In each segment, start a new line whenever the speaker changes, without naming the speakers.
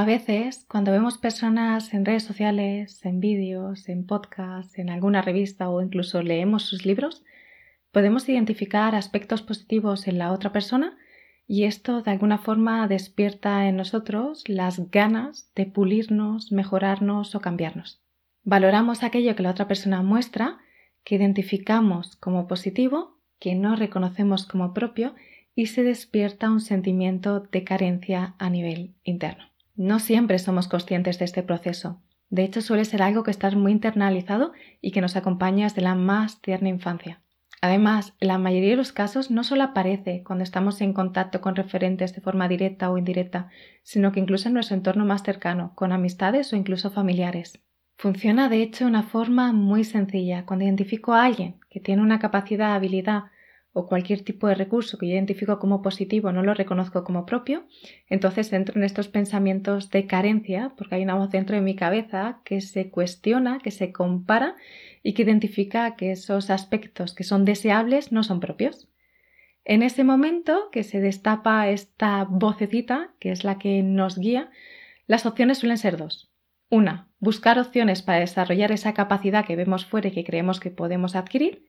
A veces, cuando vemos personas en redes sociales, en vídeos, en podcasts, en alguna revista o incluso leemos sus libros, podemos identificar aspectos positivos en la otra persona y esto de alguna forma despierta en nosotros las ganas de pulirnos, mejorarnos o cambiarnos. Valoramos aquello que la otra persona muestra, que identificamos como positivo, que no reconocemos como propio y se despierta un sentimiento de carencia a nivel interno. No siempre somos conscientes de este proceso. De hecho, suele ser algo que está muy internalizado y que nos acompaña desde la más tierna infancia. Además, la mayoría de los casos no solo aparece cuando estamos en contacto con referentes de forma directa o indirecta, sino que incluso en nuestro entorno más cercano, con amistades o incluso familiares. Funciona de hecho de una forma muy sencilla. Cuando identifico a alguien que tiene una capacidad, habilidad o cualquier tipo de recurso que yo identifico como positivo no lo reconozco como propio, entonces entro en estos pensamientos de carencia, porque hay una voz dentro de mi cabeza que se cuestiona, que se compara y que identifica que esos aspectos que son deseables no son propios. En ese momento que se destapa esta vocecita, que es la que nos guía, las opciones suelen ser dos. Una, buscar opciones para desarrollar esa capacidad que vemos fuera y que creemos que podemos adquirir.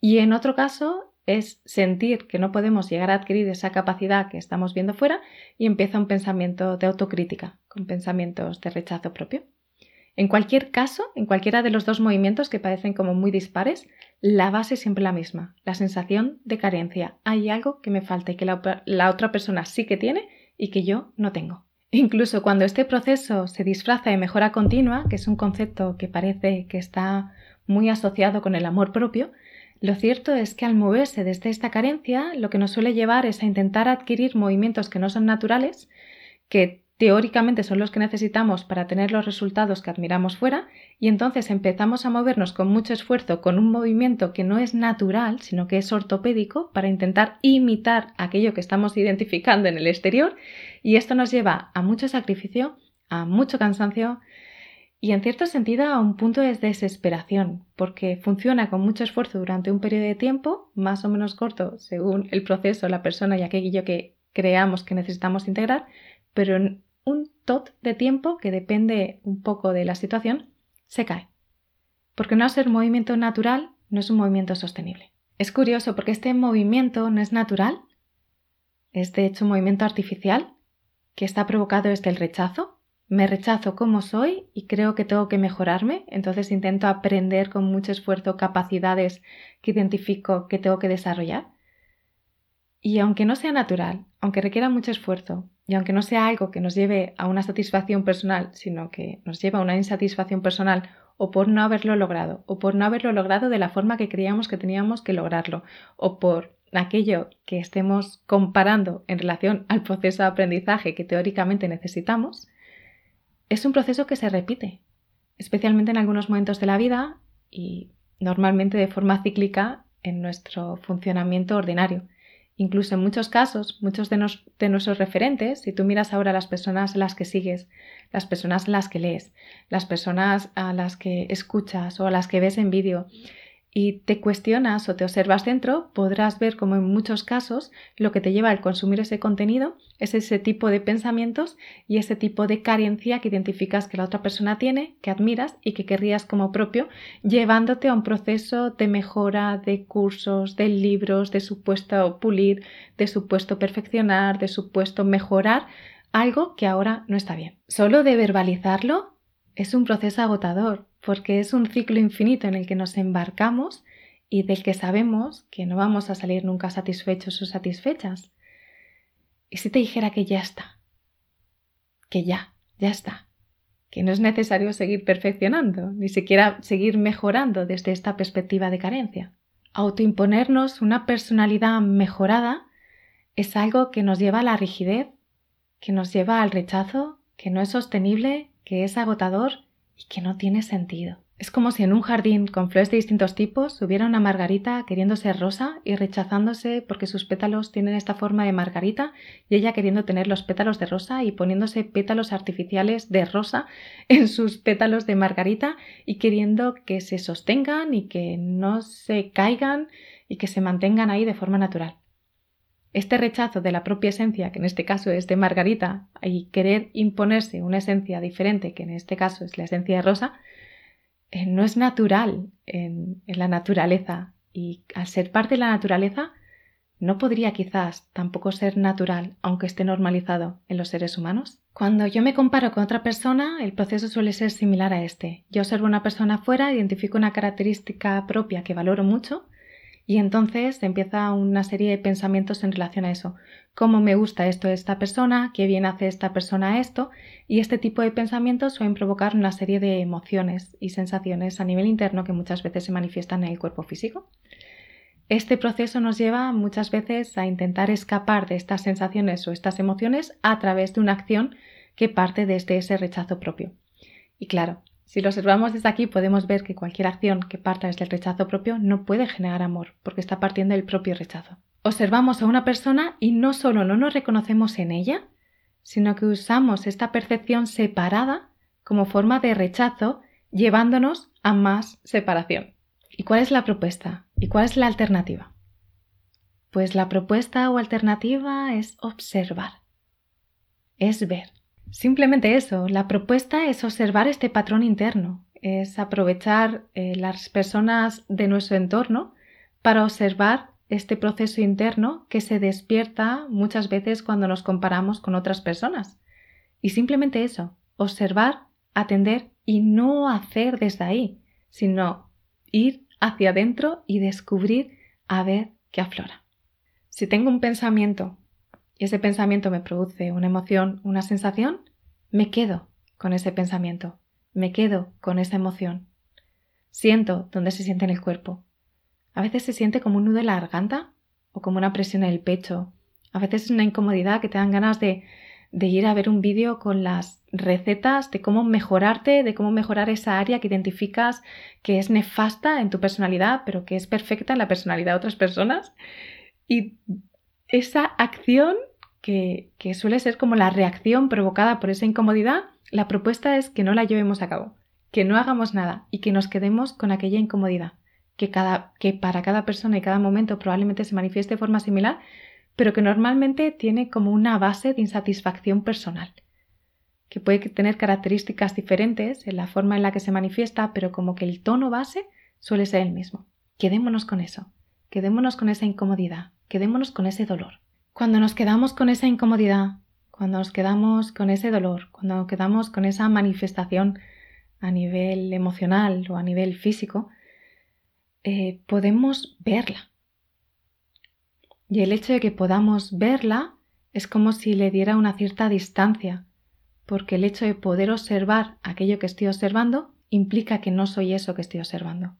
Y en otro caso, es sentir que no podemos llegar a adquirir esa capacidad que estamos viendo fuera y empieza un pensamiento de autocrítica, con pensamientos de rechazo propio. En cualquier caso, en cualquiera de los dos movimientos que parecen como muy dispares, la base es siempre la misma, la sensación de carencia. Hay algo que me falta y que la, la otra persona sí que tiene y que yo no tengo. Incluso cuando este proceso se disfraza de mejora continua, que es un concepto que parece que está muy asociado con el amor propio, lo cierto es que al moverse desde esta carencia, lo que nos suele llevar es a intentar adquirir movimientos que no son naturales, que teóricamente son los que necesitamos para tener los resultados que admiramos fuera, y entonces empezamos a movernos con mucho esfuerzo con un movimiento que no es natural, sino que es ortopédico, para intentar imitar aquello que estamos identificando en el exterior, y esto nos lleva a mucho sacrificio, a mucho cansancio, y en cierto sentido a un punto de desesperación, porque funciona con mucho esfuerzo durante un periodo de tiempo, más o menos corto según el proceso, la persona y aquello que creamos que necesitamos integrar, pero en un tot de tiempo que depende un poco de la situación, se cae. Porque no ser movimiento natural no es un movimiento sostenible. Es curioso porque este movimiento no es natural, es de hecho un movimiento artificial que está provocado desde el rechazo me rechazo como soy y creo que tengo que mejorarme, entonces intento aprender con mucho esfuerzo capacidades que identifico que tengo que desarrollar. Y aunque no sea natural, aunque requiera mucho esfuerzo, y aunque no sea algo que nos lleve a una satisfacción personal, sino que nos lleva a una insatisfacción personal o por no haberlo logrado, o por no haberlo logrado de la forma que creíamos que teníamos que lograrlo, o por aquello que estemos comparando en relación al proceso de aprendizaje que teóricamente necesitamos, es un proceso que se repite, especialmente en algunos momentos de la vida y normalmente de forma cíclica en nuestro funcionamiento ordinario. Incluso en muchos casos, muchos de, nuestros referentes, si tú miras ahora las personas a las que sigues, las personas a las que lees, las personas a las que escuchas o a las que ves en vídeo, y te cuestionas o te observas dentro, podrás ver como en muchos casos lo que te lleva al consumir ese contenido es ese tipo de pensamientos y ese tipo de carencia que identificas que la otra persona tiene, que admiras y que querrías como propio, llevándote a un proceso de mejora de cursos, de libros, de supuesto pulir, de supuesto perfeccionar, de supuesto mejorar algo que ahora no está bien. Solo de verbalizarlo es un proceso agotador porque es un ciclo infinito en el que nos embarcamos y del que sabemos que no vamos a salir nunca satisfechos o satisfechas. ¿Y si te dijera que ya está? Que ya, ya está. Que no es necesario seguir perfeccionando, ni siquiera seguir mejorando desde esta perspectiva de carencia. Autoimponernos una personalidad mejorada es algo que nos lleva a la rigidez, que nos lleva al rechazo, que no es sostenible, que es agotador y que no tiene sentido. Es como si en un jardín con flores de distintos tipos hubiera una margarita queriendo ser rosa y rechazándose porque sus pétalos tienen esta forma de margarita y ella queriendo tener los pétalos de rosa y poniéndose pétalos artificiales de rosa en sus pétalos de margarita y queriendo que se sostengan y que no se caigan y que se mantengan ahí de forma natural. Este rechazo de la propia esencia, que en este caso es de Margarita, y querer imponerse una esencia diferente, que en este caso es la esencia de Rosa, eh, no es natural en, en la naturaleza. Y al ser parte de la naturaleza, no podría quizás tampoco ser natural, aunque esté normalizado en los seres humanos. Cuando yo me comparo con otra persona, el proceso suele ser similar a este. Yo observo una persona afuera, identifico una característica propia que valoro mucho y entonces empieza una serie de pensamientos en relación a eso. ¿Cómo me gusta esto de esta persona? ¿Qué bien hace esta persona esto? Y este tipo de pensamientos suelen provocar una serie de emociones y sensaciones a nivel interno que muchas veces se manifiestan en el cuerpo físico. Este proceso nos lleva muchas veces a intentar escapar de estas sensaciones o estas emociones a través de una acción que parte desde ese rechazo propio. Y claro, si lo observamos desde aquí podemos ver que cualquier acción que parta desde el rechazo propio no puede generar amor, porque está partiendo del propio rechazo. Observamos a una persona y no solo no nos reconocemos en ella, sino que usamos esta percepción separada como forma de rechazo, llevándonos a más separación. ¿Y cuál es la propuesta? ¿Y cuál es la alternativa? Pues la propuesta o alternativa es observar, es ver. Simplemente eso, la propuesta es observar este patrón interno, es aprovechar eh, las personas de nuestro entorno para observar este proceso interno que se despierta muchas veces cuando nos comparamos con otras personas. Y simplemente eso, observar, atender y no hacer desde ahí, sino ir hacia adentro y descubrir a ver qué aflora. Si tengo un pensamiento ese pensamiento me produce una emoción, una sensación, me quedo con ese pensamiento, me quedo con esa emoción. Siento dónde se siente en el cuerpo. A veces se siente como un nudo en la garganta o como una presión en el pecho. A veces es una incomodidad que te dan ganas de de ir a ver un vídeo con las recetas de cómo mejorarte, de cómo mejorar esa área que identificas que es nefasta en tu personalidad, pero que es perfecta en la personalidad de otras personas. Y esa acción, que, suele ser como la reacción provocada por esa incomodidad, la propuesta es que no la llevemos a cabo, que no hagamos nada y que nos quedemos con aquella incomodidad, que, cada, que para cada persona y cada momento probablemente se manifieste de forma similar, pero que normalmente tiene como una base de insatisfacción personal, que puede tener características diferentes en la forma en la que se manifiesta, pero como que el tono base suele ser el mismo. Quedémonos con eso, quedémonos con esa incomodidad, quedémonos con ese dolor. Cuando nos quedamos con esa incomodidad, cuando nos quedamos con ese dolor, cuando nos quedamos con esa manifestación a nivel emocional o a nivel físico, eh, podemos verla, y el hecho de que podamos verla es como si le diera una cierta distancia, porque el hecho de poder observar aquello que estoy observando implica que no soy eso que estoy observando.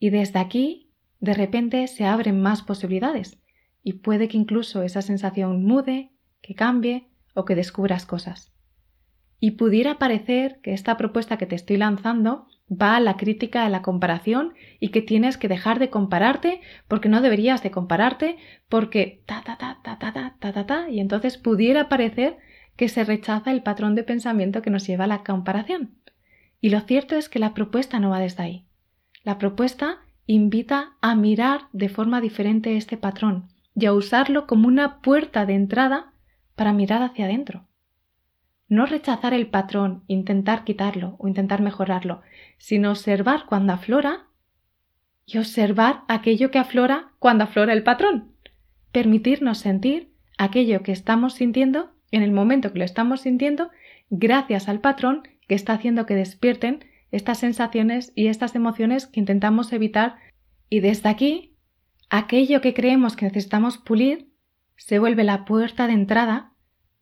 Y desde aquí, de repente, se abren más posibilidades, y puede que incluso esa sensación mude, que cambie o que descubras cosas. Y pudiera parecer que esta propuesta que te estoy lanzando va a la crítica de la comparación y que tienes que dejar de compararte porque no deberías de compararte porque ta ta ta ta ta ta ta ta ta y entonces pudiera parecer que se rechaza el patrón de pensamiento que nos lleva a la comparación. Y lo cierto es que la propuesta no va desde ahí. La propuesta invita a mirar de forma diferente este patrón y a usarlo como una puerta de entrada para mirar hacia adentro. No rechazar el patrón, intentar quitarlo o intentar mejorarlo, sino observar cuando aflora y observar aquello que aflora cuando aflora el patrón. Permitirnos sentir aquello que estamos sintiendo en el momento que lo estamos sintiendo gracias al patrón que está haciendo que despierten estas sensaciones y estas emociones que intentamos evitar y desde aquí aquello que creemos que necesitamos pulir se vuelve la puerta de entrada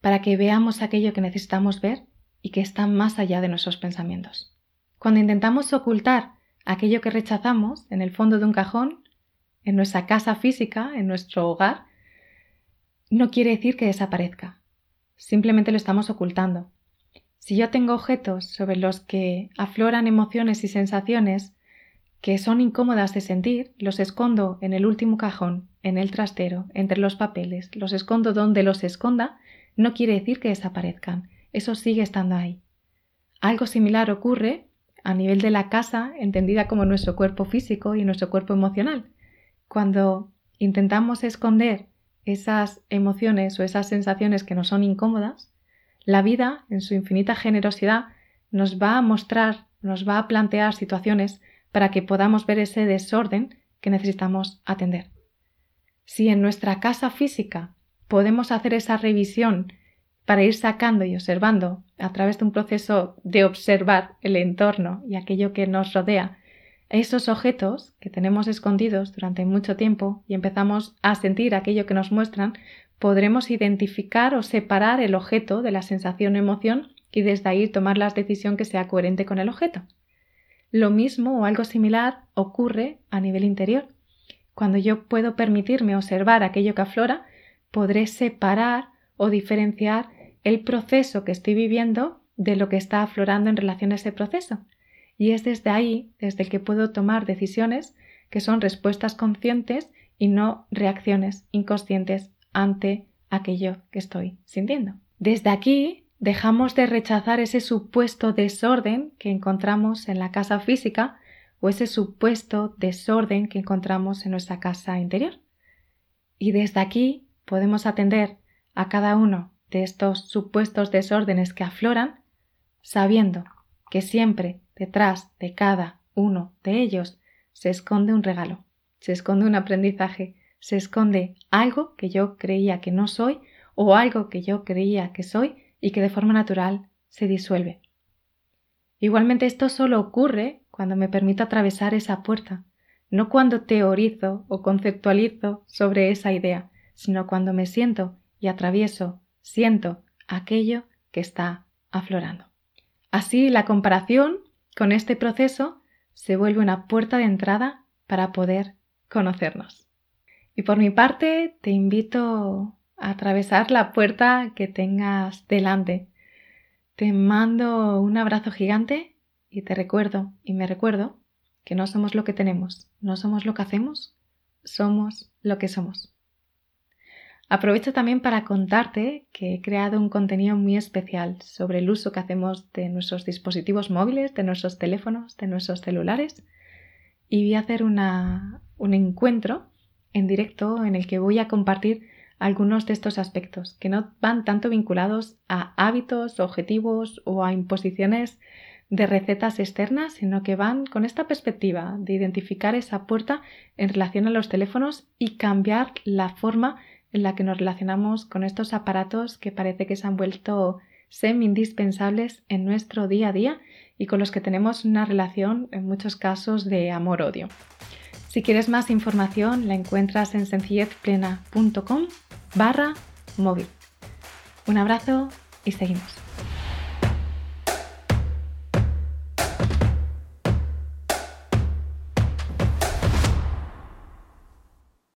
para que veamos aquello que necesitamos ver y que está más allá de nuestros pensamientos. Cuando intentamos ocultar aquello que rechazamos en el fondo de un cajón, en nuestra casa física, en nuestro hogar, no quiere decir que desaparezca. Simplemente lo estamos ocultando. Si yo tengo objetos sobre los que afloran emociones y sensaciones que son incómodas de sentir, los escondo en el último cajón, en el trastero, entre los papeles, los escondo donde los esconda, no quiere decir que desaparezcan, eso sigue estando ahí. Algo similar ocurre a nivel de la casa, entendida como nuestro cuerpo físico y nuestro cuerpo emocional. Cuando intentamos esconder esas emociones o esas sensaciones que nos son incómodas, la vida, en su infinita generosidad, nos va a mostrar, nos va a plantear situaciones para que podamos ver ese desorden que necesitamos atender. Si en nuestra casa física podemos hacer esa revisión para ir sacando y observando a través de un proceso de observar el entorno y aquello que nos rodea, esos objetos que tenemos escondidos durante mucho tiempo y empezamos a sentir aquello que nos muestran, podremos identificar o separar el objeto de la sensación o emoción y desde ahí tomar la decisión que sea coherente con el objeto. Lo mismo o algo similar ocurre a nivel interior. Cuando yo puedo permitirme observar aquello que aflora, podré separar o diferenciar el proceso que estoy viviendo de lo que está aflorando en relación a ese proceso. Y es desde ahí, desde el que puedo tomar decisiones que son respuestas conscientes y no reacciones inconscientes ante aquello que estoy sintiendo. Desde aquí dejamos de rechazar ese supuesto desorden que encontramos en la casa física o ese supuesto desorden que encontramos en nuestra casa interior. Y desde aquí podemos atender a cada uno de estos supuestos desórdenes que afloran, sabiendo que siempre detrás de cada uno de ellos se esconde un regalo, se esconde un aprendizaje, se esconde algo que yo creía que no soy o algo que yo creía que soy y que de forma natural se disuelve. Igualmente esto solo ocurre cuando me permito atravesar esa puerta, no cuando teorizo o conceptualizo sobre esa idea, sino cuando me siento y atravieso, siento aquello que está aflorando. Así la comparación con este proceso se vuelve una puerta de entrada para poder conocernos. Y por mi parte te invito a atravesar la puerta que tengas delante. Te mando un abrazo gigante y te recuerdo y me recuerdo que no somos lo que tenemos, no somos lo que hacemos, somos lo que somos. Aprovecho también para contarte que he creado un contenido muy especial sobre el uso que hacemos de nuestros dispositivos móviles, de nuestros teléfonos, de nuestros celulares y voy a hacer un encuentro en directo en el que voy a compartir algunos de estos aspectos que no van tanto vinculados a hábitos, objetivos o a imposiciones de recetas externas, sino que van con esta perspectiva de identificar esa puerta en relación a los teléfonos y cambiar la forma en la que nos relacionamos con estos aparatos que parece que se han vuelto semi indispensables en nuestro día a día y con los que tenemos una relación en muchos casos de amor-odio. Si quieres más información la encuentras en sencillezplena.com barra móvil. Un abrazo y seguimos.